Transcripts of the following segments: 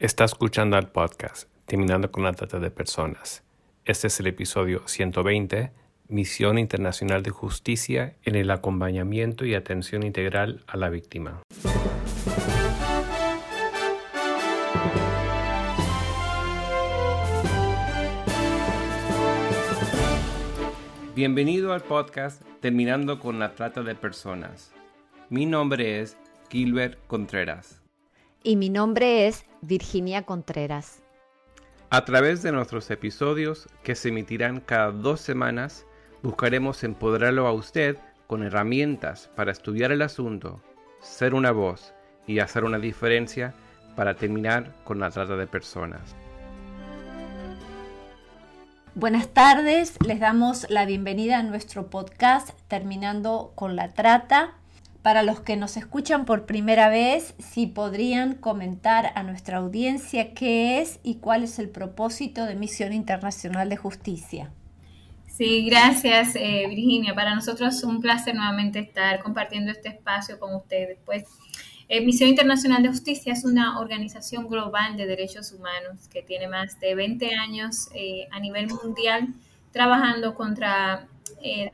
Está escuchando al podcast Terminando con la Trata de Personas. Este es el episodio 120, Misión Internacional de Justicia en el acompañamiento y atención integral a la víctima. Bienvenido al podcast Terminando con la Trata de Personas. Mi nombre es Gilbert Contreras y mi nombre es Virginia Contreras. A través de nuestros episodios, que se emitirán cada dos semanas, buscaremos empoderarlo a usted con herramientas para estudiar el asunto, ser una voz y hacer una diferencia para terminar con la trata de personas. Buenas tardes, les damos la bienvenida a nuestro podcast Terminando con la Trata. Para los que nos escuchan por primera vez, si podrían comentar a nuestra audiencia qué es y cuál es el propósito de Misión Internacional de Justicia. Sí, gracias eh, Virginia. Para nosotros es un placer nuevamente estar compartiendo este espacio con ustedes. Pues eh, Misión Internacional de Justicia es una organización global de derechos humanos que tiene más de 20 años eh, a nivel mundial trabajando contra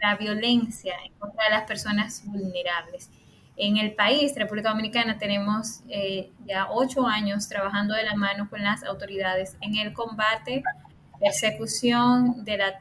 la violencia en contra las personas vulnerables. En el país, República Dominicana, tenemos eh, ya ocho años trabajando de la mano con las autoridades en el combate, persecución de la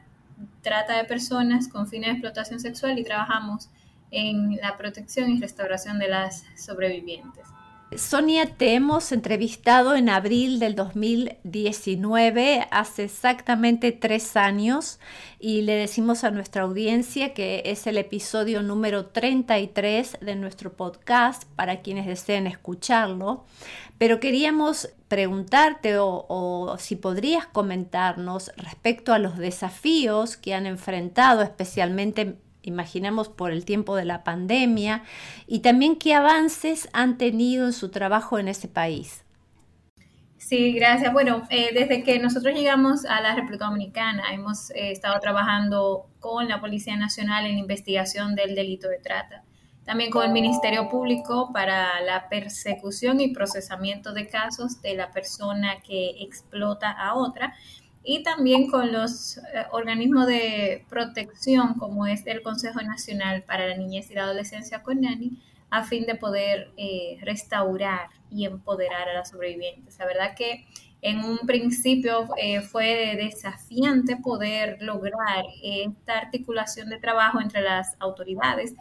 trata de personas con fines de explotación sexual y trabajamos en la protección y restauración de las sobrevivientes. Sonia, te hemos entrevistado en abril del 2019, hace exactamente tres años, y le decimos a nuestra audiencia que es el episodio número 33 de nuestro podcast para quienes deseen escucharlo. Pero queríamos preguntarte o, o si podrías comentarnos respecto a los desafíos que han enfrentado especialmente imaginemos por el tiempo de la pandemia, y también qué avances han tenido en su trabajo en ese país. Sí, gracias. Bueno, eh, desde que nosotros llegamos a la República Dominicana, hemos eh, estado trabajando con la Policía Nacional en investigación del delito de trata, también con el Ministerio Público para la persecución y procesamiento de casos de la persona que explota a otra y también con los eh, organismos de protección como es el Consejo Nacional para la Niñez y la Adolescencia con NANI a fin de poder eh, restaurar y empoderar a las sobrevivientes. La verdad que en un principio eh, fue desafiante poder lograr esta articulación de trabajo entre las autoridades,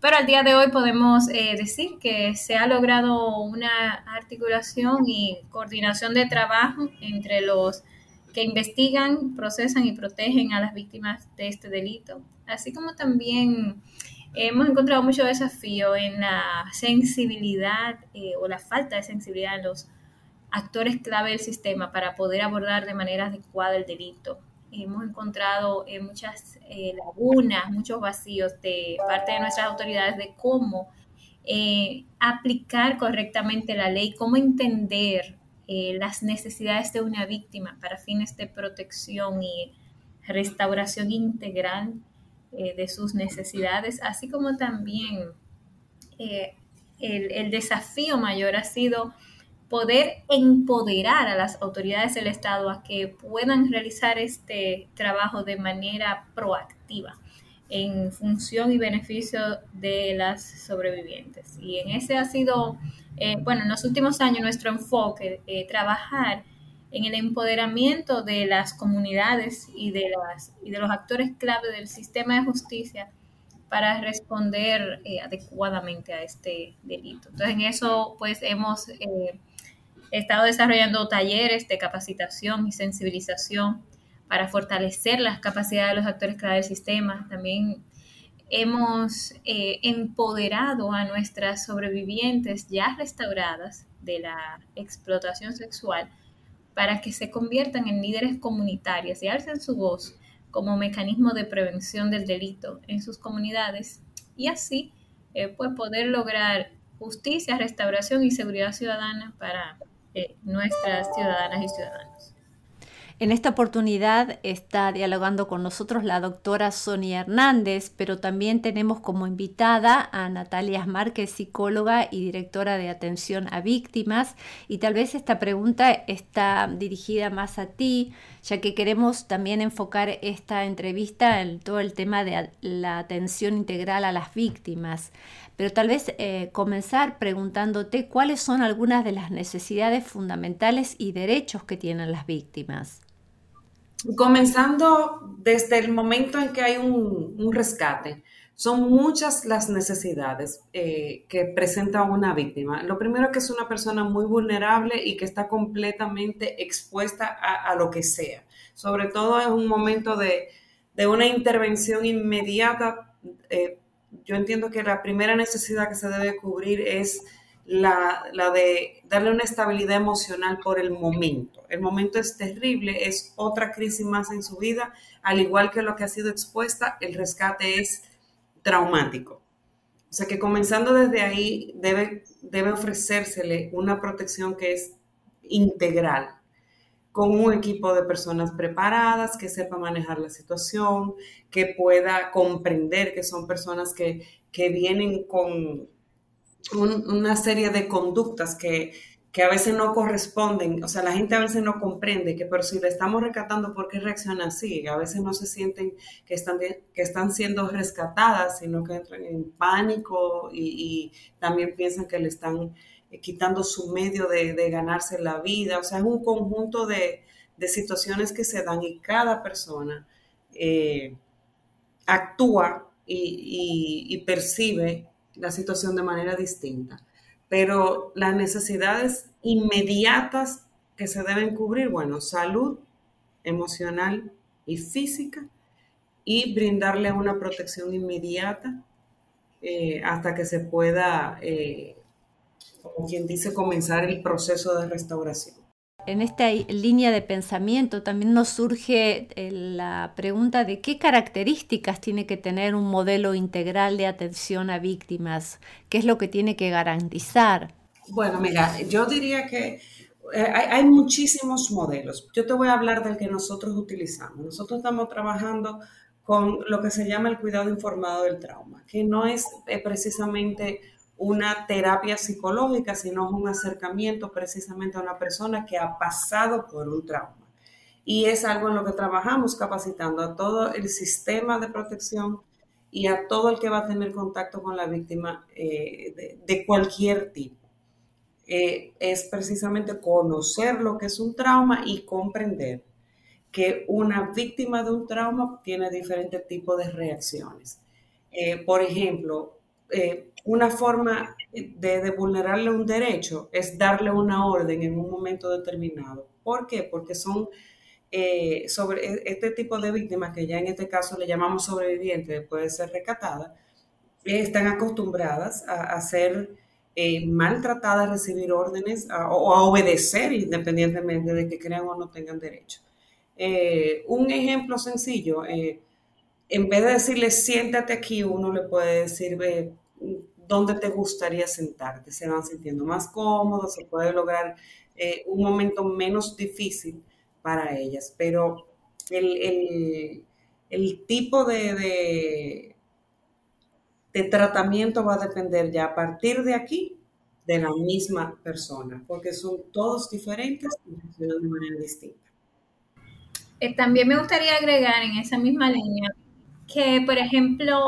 pero al día de hoy podemos decir que se ha logrado una articulación y coordinación de trabajo entre los que investigan, procesan y protegen a las víctimas de este delito. Así como también hemos encontrado mucho desafío en la sensibilidad eh, o la falta de sensibilidad de los actores clave del sistema para poder abordar de manera adecuada el delito. Hemos encontrado eh, muchas eh, lagunas, muchos vacíos de parte de nuestras autoridades de cómo aplicar correctamente la ley, cómo entender eh, las necesidades de una víctima para fines de protección y restauración integral eh, de sus necesidades, así como también eh, el, el, desafío mayor ha sido poder empoderar a las autoridades del Estado a que puedan realizar este trabajo de manera proactiva en función y beneficio de las sobrevivientes. Y en ese ha sido eh, bueno, en los últimos años nuestro enfoque, eh, trabajar en el empoderamiento de las comunidades y de, las, y de los actores clave del sistema de justicia para responder eh, adecuadamente a este delito. Entonces, en eso, pues, hemos estado desarrollando talleres de capacitación y sensibilización para fortalecer las capacidades de los actores clave del sistema. También hemos eh, empoderado a nuestras sobrevivientes ya restauradas de la explotación sexual para que se conviertan en líderes comunitarias y alcen su voz como mecanismo de prevención del delito en sus comunidades y así eh, pues poder lograr justicia, restauración y seguridad ciudadana para eh, nuestras ciudadanas y ciudadanos. En esta oportunidad está dialogando con nosotros la doctora Sonia Hernández, pero también tenemos como invitada a Natalia Márquez, psicóloga y directora de atención a víctimas. Y tal vez esta pregunta está dirigida más a ti, ya que queremos también enfocar esta entrevista en todo el tema de la atención integral a las víctimas. Pero tal vez eh, comenzar preguntándote cuáles son algunas de las necesidades fundamentales y derechos que tienen las víctimas. Comenzando desde el momento en que hay un, rescate, son muchas las necesidades eh, que presenta una víctima. Lo primero es que es una persona muy vulnerable y que está completamente expuesta a, lo que sea. Sobre todo en un momento de, una intervención inmediata. Eh, yo entiendo que la primera necesidad que se debe cubrir es la, de darle una estabilidad emocional por el momento. El momento es terrible, es otra crisis más en su vida, al igual que lo que ha sido expuesta, el rescate es traumático. O sea que comenzando desde ahí debe, debe ofrecérsele una protección que es integral, con un equipo de personas preparadas, que sepa manejar la situación, que pueda comprender que son personas que, que vienen con, una serie de conductas que, a veces no corresponden, o sea, la gente a veces no comprende que, pero si le estamos rescatando, ¿por qué reacciona así? A veces no se sienten que están, que están siendo rescatadas, sino que entran en pánico y, también piensan que le están eh, quitando su medio de, ganarse la vida. O sea, es un conjunto de, situaciones que se dan y cada persona eh, actúa y percibe la situación de manera distinta. Pero las necesidades inmediatas que se deben cubrir, bueno, salud emocional y física y brindarle una protección inmediata eh, hasta que se pueda, eh, como quien dice, comenzar el proceso de restauración en esta línea de pensamiento también nos surge eh, la pregunta de qué características tiene que tener un modelo integral de atención a víctimas, qué es lo que tiene que garantizar. Bueno, mira, yo diría que eh, hay, muchísimos modelos. Yo te voy a hablar del que nosotros utilizamos. Nosotros estamos trabajando con lo que se llama el cuidado informado del trauma, que no es eh, precisamente una terapia psicológica, sino un acercamiento precisamente a una persona que ha pasado por un trauma. Y es algo en lo que trabajamos capacitando a todo el sistema de protección y a todo el que va a tener contacto con la víctima eh, de, cualquier tipo. Eh, es precisamente conocer lo que es un trauma y comprender que una víctima de un trauma tiene diferentes tipos de reacciones. Eh, por ejemplo, una forma de, vulnerarle un derecho es darle una orden en un momento determinado. ¿Por qué? Porque son eh, sobre e, este tipo de víctimas, que ya en este caso le llamamos sobrevivientes puede ser rescatada, están acostumbradas a, ser eh, maltratadas, a recibir órdenes o a obedecer independientemente de que crean o no tengan derecho. Eh, un ejemplo sencillo, en vez de decirle siéntate aquí, uno le puede decir, dónde te gustaría sentarte. Se van sintiendo más cómodos, se puede lograr eh, un momento menos difícil para ellas. Pero el, tipo de, tratamiento va a depender ya a partir de aquí de la misma persona, porque son todos diferentes y funcionan de manera distinta. Eh, también me gustaría agregar en esa misma línea que, por ejemplo,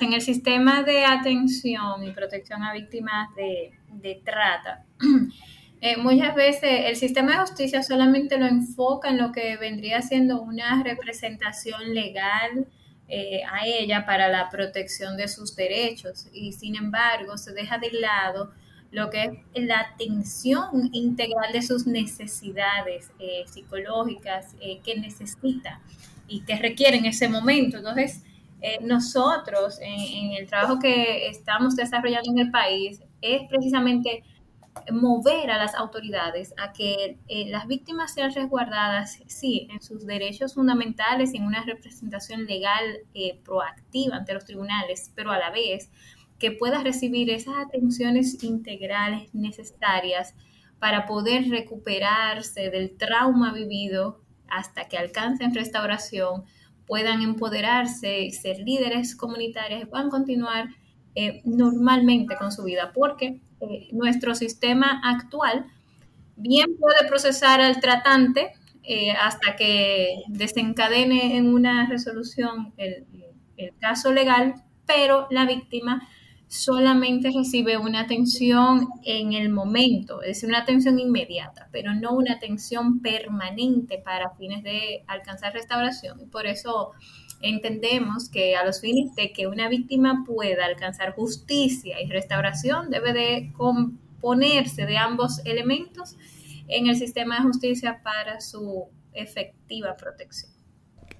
en el sistema de atención y protección a víctimas de, trata, eh, muchas veces el sistema de justicia solamente lo enfoca en lo que vendría siendo una representación legal eh, a ella para la protección de sus derechos. Y sin embargo se deja de lado lo que es la atención integral de sus necesidades eh, psicológicas que necesita y que requiere en ese momento. Entonces, eh, nosotros en, el trabajo que estamos desarrollando en el país es precisamente mover a las autoridades a que eh, las víctimas sean resguardadas, sí, en sus derechos fundamentales, en una representación legal eh, proactiva ante los tribunales, pero a la vez que pueda recibir esas atenciones integrales necesarias para poder recuperarse del trauma vivido hasta que alcancen restauración, puedan empoderarse ser líderes comunitarios y puedan continuar eh, normalmente con su vida, porque eh, nuestro sistema actual bien puede procesar al tratante eh, hasta que desencadene en una resolución el caso legal, pero la víctima solamente recibe una atención en el momento, es una atención inmediata, pero no una atención permanente para fines de alcanzar restauración. Por eso entendemos que a los fines de que una víctima pueda alcanzar justicia y restauración, debe de componerse de ambos elementos en el sistema de justicia para su efectiva protección.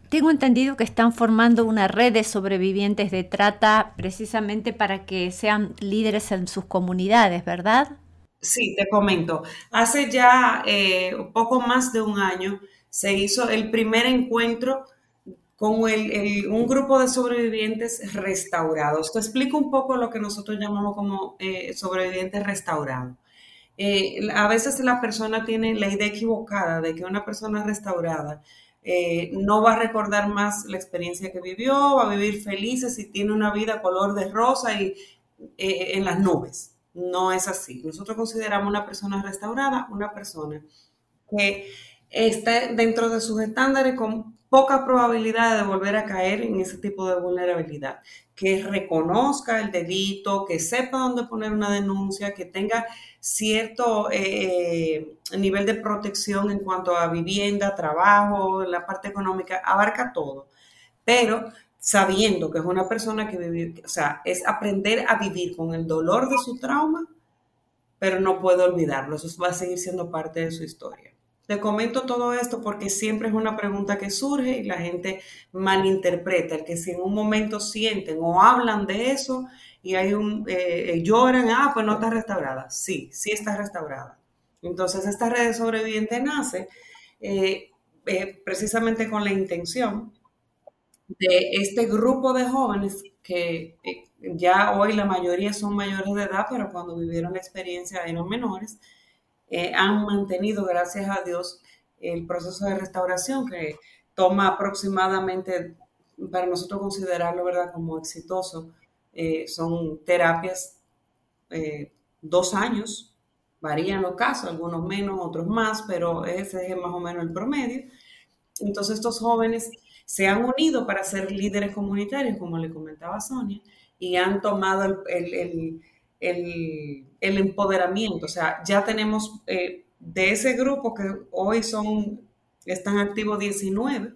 Tengo entendido que están formando una red de sobrevivientes de trata precisamente para que sean líderes en sus comunidades, ¿verdad? Sí, te comento. Hace ya eh, poco más de un año se hizo el primer encuentro con un grupo de sobrevivientes restaurados. Te explico un poco lo que nosotros llamamos como eh, sobrevivientes restaurados. Eh, a veces la persona tiene la idea equivocada de que una persona restaurada eh, no va a recordar más la experiencia que vivió, va a vivir feliz y tiene una vida color de rosa y eh, en las nubes. No es así. Nosotros consideramos una persona restaurada una persona que está dentro de sus estándares con poca probabilidad de volver a caer en ese tipo de vulnerabilidad, que reconozca el delito, que sepa dónde poner una denuncia, que tenga cierto eh, nivel de protección en cuanto a vivienda, trabajo, la parte económica, abarca todo, pero sabiendo que es una persona que vive, o sea, es aprender a vivir con el dolor de su trauma, pero no puede olvidarlo, eso va a seguir siendo parte de su historia. Te comento todo esto porque siempre es una pregunta que surge y la gente malinterpreta, el que si en un momento sienten o hablan de eso y hay un, eh, eh, lloran, ah, pues no está restaurada. Sí, sí está restaurada. Entonces esta red de sobreviviente nace eh, precisamente con la intención de este grupo de jóvenes que ya hoy la mayoría son mayores de edad, pero cuando vivieron la experiencia eran menores, eh, han mantenido, gracias a Dios, el proceso de restauración que toma aproximadamente, para nosotros considerarlo, ¿verdad?, como exitoso, eh, son terapias eh, dos años, varían los casos, algunos menos, otros más, pero ese es más o menos el promedio. Entonces estos jóvenes se han unido para ser líderes comunitarios, como le comentaba Sonia, y han tomado el el, empoderamiento. O sea, ya tenemos eh, de ese grupo que hoy son, están activos 19,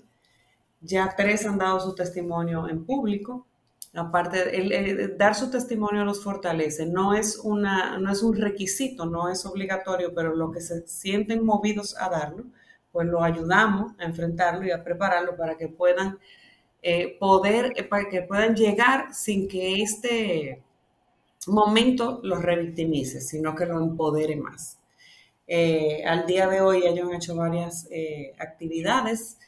ya tres han dado su testimonio en público. Aparte, el, dar su testimonio los fortalece. No es, una, no es un requisito, no es obligatorio, pero lo que se sienten movidos a darlo, pues lo ayudamos a enfrentarlo y a prepararlo para que puedan eh, poder, eh, para que puedan llegar sin que este, momento los revictimice, sino que lo empodere más. Eh, al día de hoy ellos han hecho varias eh, actividades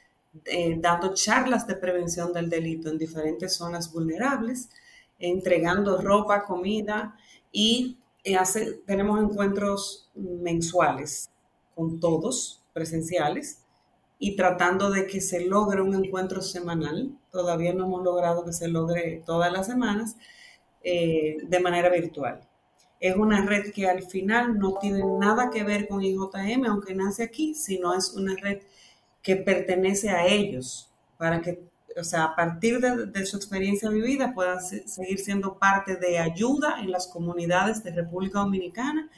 eh, dando charlas de prevención del delito en diferentes zonas vulnerables, entregando ropa, comida y hace, tenemos encuentros mensuales con todos presenciales y tratando de que se logre un encuentro semanal. Todavía no hemos logrado que se logre todas las semanas, eh, de manera virtual. Es una red que al final no tiene nada que ver con IJM, aunque nace aquí, sino es una red que pertenece a ellos, para que, o sea, a partir de, de su experiencia vivida puedan seguir siendo parte de ayuda en las comunidades de República Dominicana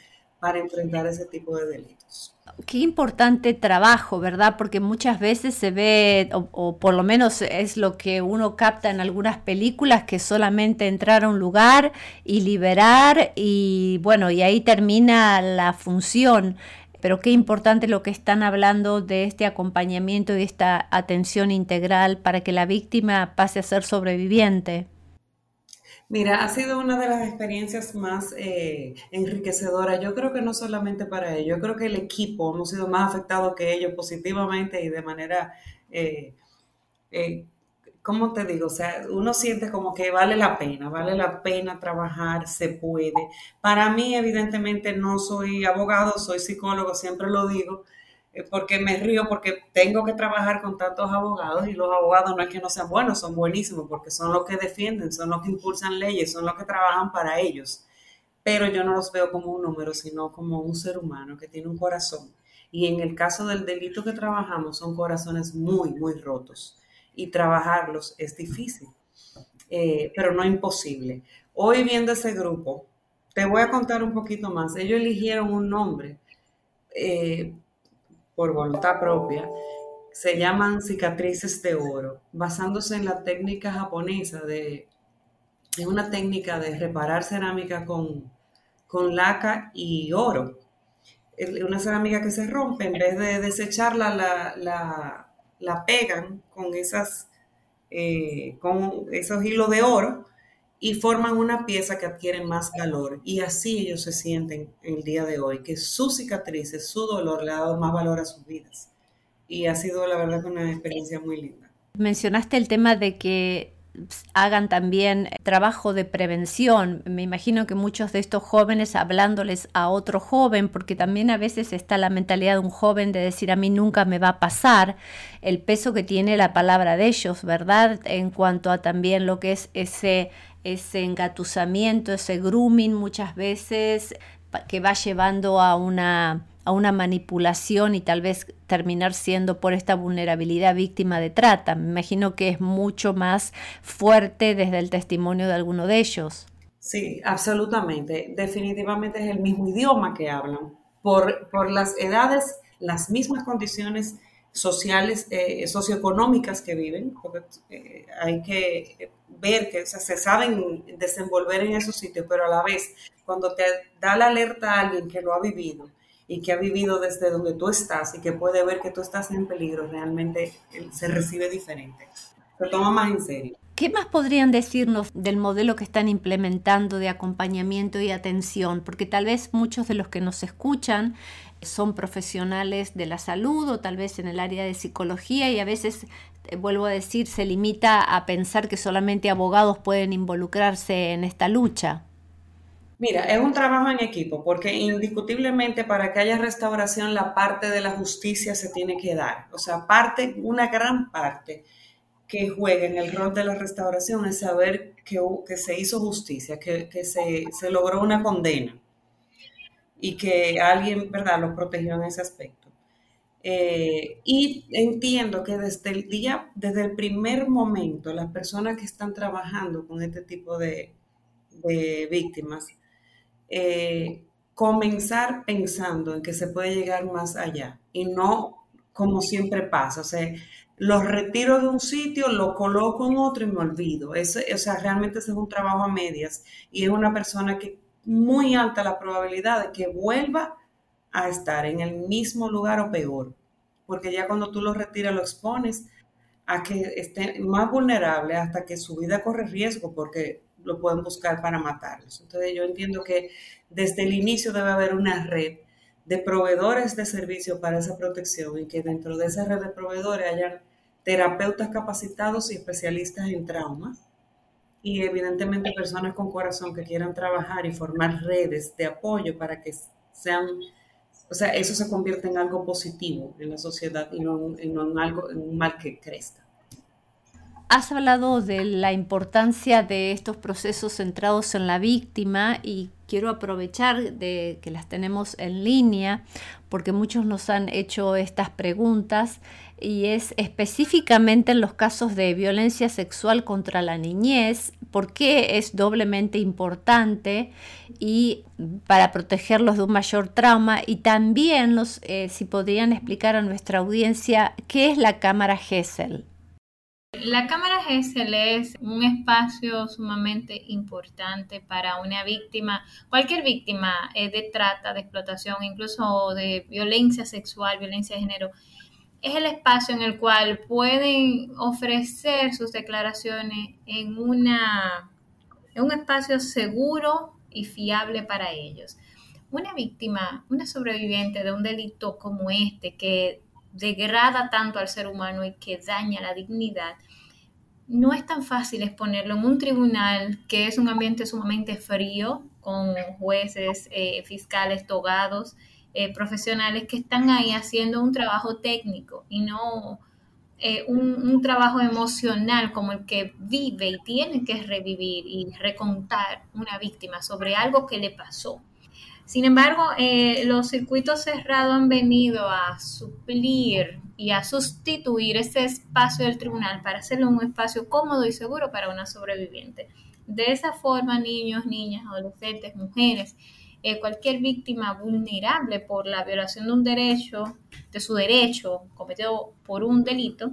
enfrentar ese tipo de delitos. Qué importante trabajo, ¿verdad? Porque muchas veces se ve, o, por lo menos es lo que uno capta en algunas películas, que solamente entrar a un lugar y liberar y bueno, y ahí termina la función. Pero qué importante lo que están hablando de este acompañamiento y esta atención integral para que la víctima pase a ser sobreviviente. Mira, ha sido una de las experiencias más eh, enriquecedoras. Yo creo que no solamente para ellos, yo creo que el equipo hemos sido más afectados que ellos positivamente y de manera, eh, eh, ¿cómo te digo? O sea, uno siente como que vale la pena, vale la pena trabajar, se puede. Para mí, evidentemente, no soy abogado, soy psicólogo, siempre lo digo. Eh, porque me río porque tengo que trabajar con tantos abogados y los abogados no es que no sean buenos, son buenísimos porque son los que defienden, son los que impulsan leyes, son los que trabajan para ellos. Pero yo no los veo como un número, sino como un ser humano que tiene un corazón. Y en el caso del delito que trabajamos, son corazones muy, muy rotos. Y trabajarlos es difícil, eh, pero no imposible. Hoy viendo ese grupo, te voy a contar un poquito más. Ellos eligieron un nombre eh, por voluntad propia, se llaman cicatrices de oro, basándose en la técnica japonesa de, es una técnica de reparar cerámica con, con laca y oro. Una cerámica que se rompe, en vez de desecharla, la, la, pegan con, esas, eh, con esos hilos de oro y forman una pieza que adquiere más valor. Y así ellos se sienten el día de hoy, que sus cicatrices, su dolor le ha dado más valor a sus vidas. Y ha sido la verdad una experiencia muy linda. Mencionaste el tema de que hagan también trabajo de prevención. Me imagino que muchos de estos jóvenes hablándoles a otro joven, porque también a veces está la mentalidad de un joven de decir a mí nunca me va a pasar, el peso que tiene la palabra de ellos, ¿verdad? En cuanto a también lo que es ese ese engatusamiento, ese grooming muchas veces que va llevando a una, a una manipulación y tal vez terminar siendo por esta vulnerabilidad víctima de trata. Me imagino que es mucho más fuerte desde el testimonio de alguno de ellos. Sí, absolutamente. Definitivamente es el mismo idioma que hablan. Por, por las edades, las mismas condiciones sociales, eh, socioeconómicas que viven, porque eh, hay que ver que se saben desenvolver en esos sitios, pero a la vez, cuando te da la alerta a alguien que lo ha vivido y que ha vivido desde donde tú estás y que puede ver que tú estás en peligro, realmente se recibe diferente, se toma más en serio. ¿Qué más podrían decirnos del modelo que están implementando de acompañamiento y atención? Porque tal vez muchos de los que nos escuchan son profesionales de la salud o tal vez en el área de psicología y a veces, eh, vuelvo a decir, se limita a pensar que solamente abogados pueden involucrarse en esta lucha. Mira, es un trabajo en equipo porque indiscutiblemente para que haya restauración la parte de la justicia se tiene que dar. O sea, parte, una gran parte que juega en el rol de la restauración es saber que, que se hizo justicia, que, que se, se logró una condena y que alguien, ¿verdad?, los protegió en ese aspecto. Eh, y entiendo que desde el día, desde el primer momento, las personas que están trabajando con este tipo de, víctimas, eh, comenzar pensando en que se puede llegar más allá y no como siempre pasa, o sea, los retiro de un sitio, lo coloco en otro y me olvido. Eso, o sea, realmente ese es un trabajo a medias y es una persona que muy alta la probabilidad de que vuelva a estar en el mismo lugar o peor, porque ya cuando tú lo retiras lo expones a que esté más vulnerable hasta que su vida corre riesgo porque lo pueden buscar para matarlos. Entonces yo entiendo que desde el inicio debe haber una red de proveedores de servicio para esa protección y que dentro de esa red de proveedores hayan terapeutas capacitados y especialistas en trauma y evidentemente personas con corazón que quieran trabajar y formar redes de apoyo para que sean, o sea, eso se convierte en algo positivo en la sociedad y no, en, algo, en un mal que crezca. Has hablado de la importancia de estos procesos centrados en la víctima y quiero aprovechar de que las tenemos en línea porque muchos nos han hecho estas preguntas y es específicamente en los casos de violencia sexual contra la niñez, por qué es doblemente importante y para protegerlos de un mayor trauma y también los, eh, si podrían explicar a nuestra audiencia qué es la cámara GESEL. La cámara GESEL es un espacio sumamente importante para una víctima, cualquier víctima eh, de trata, de explotación, incluso de violencia sexual, violencia de género. Es el espacio en el cual pueden ofrecer sus declaraciones en, una, en un espacio seguro y fiable para ellos. Una víctima, una sobreviviente de un delito como este, que degrada tanto al ser humano y que daña la dignidad, no es tan fácil exponerlo en un tribunal que es un ambiente sumamente frío, con jueces, eh, fiscales togados, eh, profesionales que están ahí haciendo un trabajo técnico y no eh, un, trabajo emocional como el que vive y tiene que revivir y recontar una víctima sobre algo que le pasó. Sin embargo, eh, los circuitos cerrados han venido a suplir y a sustituir ese espacio del tribunal para hacerlo un espacio cómodo y seguro para una sobreviviente. De esa forma, niños, niñas, adolescentes, mujeres, eh, cualquier víctima vulnerable por la violación de un derecho, de su derecho cometido por un delito,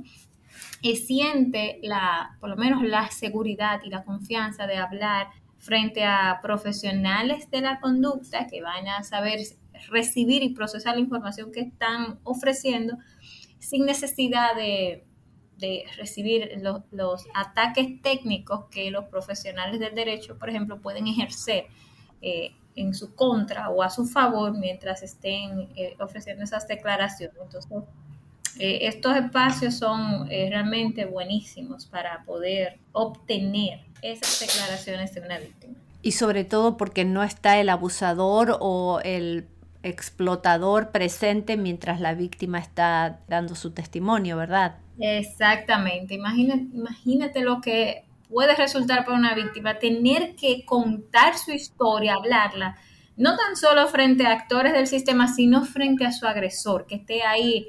eh, siente la, por lo menos la seguridad y la confianza de hablar frente a profesionales de la conducta que van a saber recibir y procesar la información que están ofreciendo sin necesidad de, recibir los, ataques técnicos que los profesionales del derecho, por ejemplo, pueden ejercer eh, en su contra o a su favor mientras estén eh, ofreciendo esas declaraciones. Entonces, eh, estos espacios son realmente buenísimos para poder obtener esas declaraciones de una víctima. Y sobre todo porque no está el abusador o el explotador presente mientras la víctima está dando su testimonio, ¿verdad? Exactamente. Imagínate, imagínate lo que puede resultar para una víctima tener que contar su historia, hablarla, no tan solo frente a actores del sistema, sino frente a su agresor, que esté ahí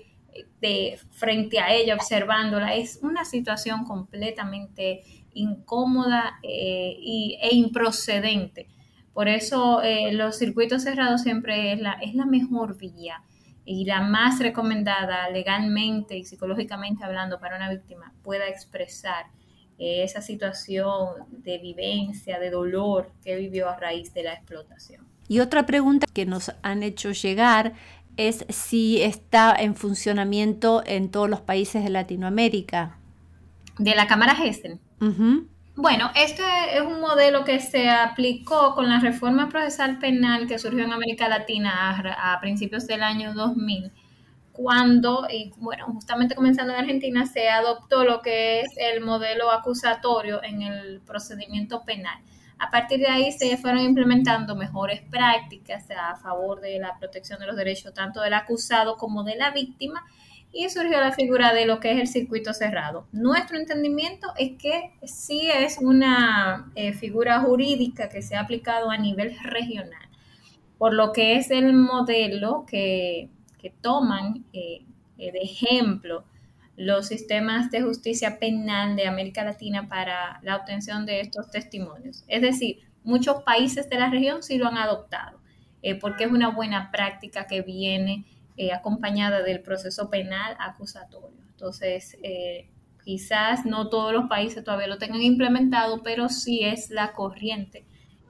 de frente a ella observándola. Es una situación completamente incómoda eh, e improcedente. Por eso eh, los circuitos cerrados siempre es la, es la mejor vía y la más recomendada legalmente y psicológicamente hablando para una víctima pueda expresar esa situación de vivencia, de dolor que vivió a raíz de la explotación. Y otra pregunta que nos han hecho llegar es si está en funcionamiento en todos los países de Latinoamérica. De la Cámara Gessen. Bueno, este es un modelo que se aplicó con la reforma procesal penal que surgió en América Latina a, a principios del año 2000 cuando, y bueno, justamente comenzando en Argentina, se adoptó lo que es el modelo acusatorio en el procedimiento penal. A partir de ahí se fueron implementando mejores prácticas a favor de la protección de los derechos tanto del acusado como de la víctima y surgió la figura de lo que es el circuito cerrado. Nuestro entendimiento es que sí es una eh, figura jurídica que se ha aplicado a nivel regional, por lo que es el modelo que que toman eh, eh, de ejemplo los sistemas de justicia penal de América Latina para la obtención de estos testimonios. Es decir, muchos países de la región sí lo han adoptado, eh, porque es una buena práctica que viene acompañada del proceso penal acusatorio. Entonces, quizás no todos los países todavía lo tengan implementado, pero sí es la corriente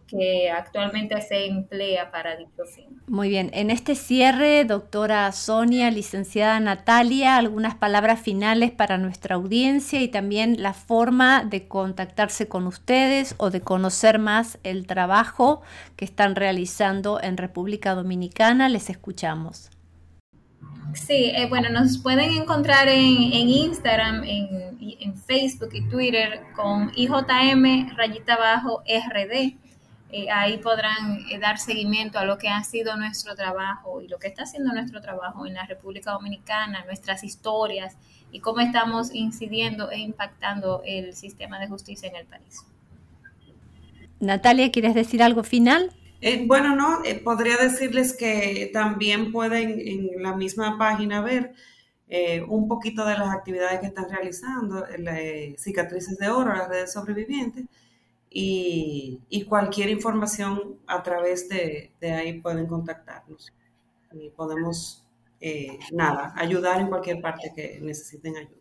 que actualmente se emplea para dicho fin. Muy bien, en este cierre, doctora Sonia, licenciada Natalia, algunas palabras finales para nuestra audiencia y también la forma de contactarse con ustedes o de conocer más el trabajo que están realizando en República Dominicana. Les escuchamos. Sí, eh, bueno, nos pueden encontrar en, Instagram, en, en, Facebook y Twitter con IJM rayita abajo RD. Eh, ahí podrán eh, dar seguimiento a lo que ha sido nuestro trabajo y lo que está haciendo nuestro trabajo en la República Dominicana, nuestras historias y cómo estamos incidiendo e impactando el sistema de justicia en el país. Natalia, ¿quieres decir algo final? Eh, bueno, no, podría decirles que también pueden en la misma página ver un poquito de las actividades que están realizando, cicatrices de oro, las redes sobrevivientes, y, cualquier información a través de, ahí pueden contactarnos y podemos, eh, nada, ayudar en cualquier parte que necesiten ayuda.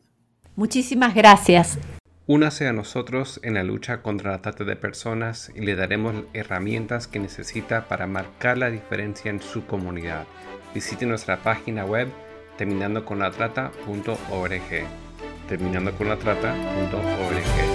Muchísimas gracias. Únase a nosotros en la lucha contra la trata de personas y le daremos herramientas que necesita para marcar la diferencia en su comunidad. Visite nuestra página web terminando con la trata.org. Terminando con la trata.org.